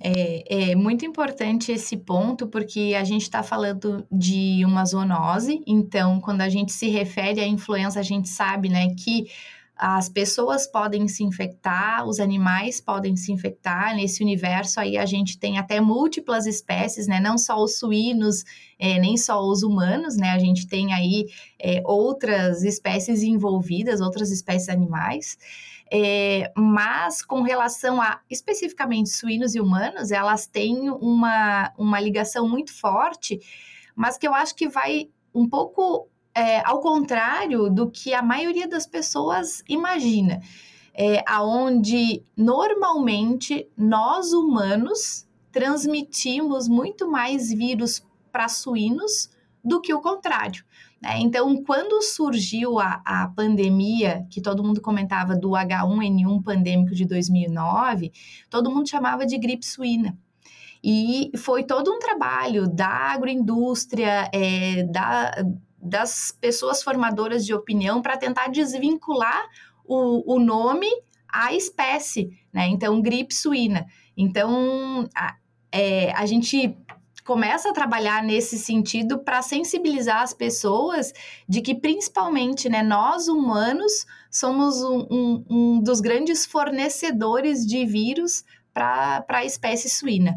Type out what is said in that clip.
É, é, muito importante esse ponto, porque a gente está falando de uma zoonose, então, quando a gente se refere à influenza, a gente sabe né, que as pessoas podem se infectar, os animais podem se infectar. Nesse universo aí a gente tem até múltiplas espécies, né? Não só os suínos, é, nem só os humanos, né? A gente tem aí é, outras espécies envolvidas, outras espécies animais. É, mas com relação a especificamente suínos e humanos, elas têm uma, uma ligação muito forte, mas que eu acho que vai um pouco é, ao contrário do que a maioria das pessoas imagina, é, aonde normalmente nós humanos transmitimos muito mais vírus para suínos do que o contrário. Né? Então, quando surgiu a, a pandemia, que todo mundo comentava do H1N1 pandêmico de 2009, todo mundo chamava de gripe suína. E foi todo um trabalho da agroindústria, é, da, das pessoas formadoras de opinião para tentar desvincular o, o nome à espécie, né? Então, gripe suína. Então, a, é, a gente começa a trabalhar nesse sentido para sensibilizar as pessoas de que, principalmente, né, nós humanos somos um, um, um dos grandes fornecedores de vírus para a espécie suína.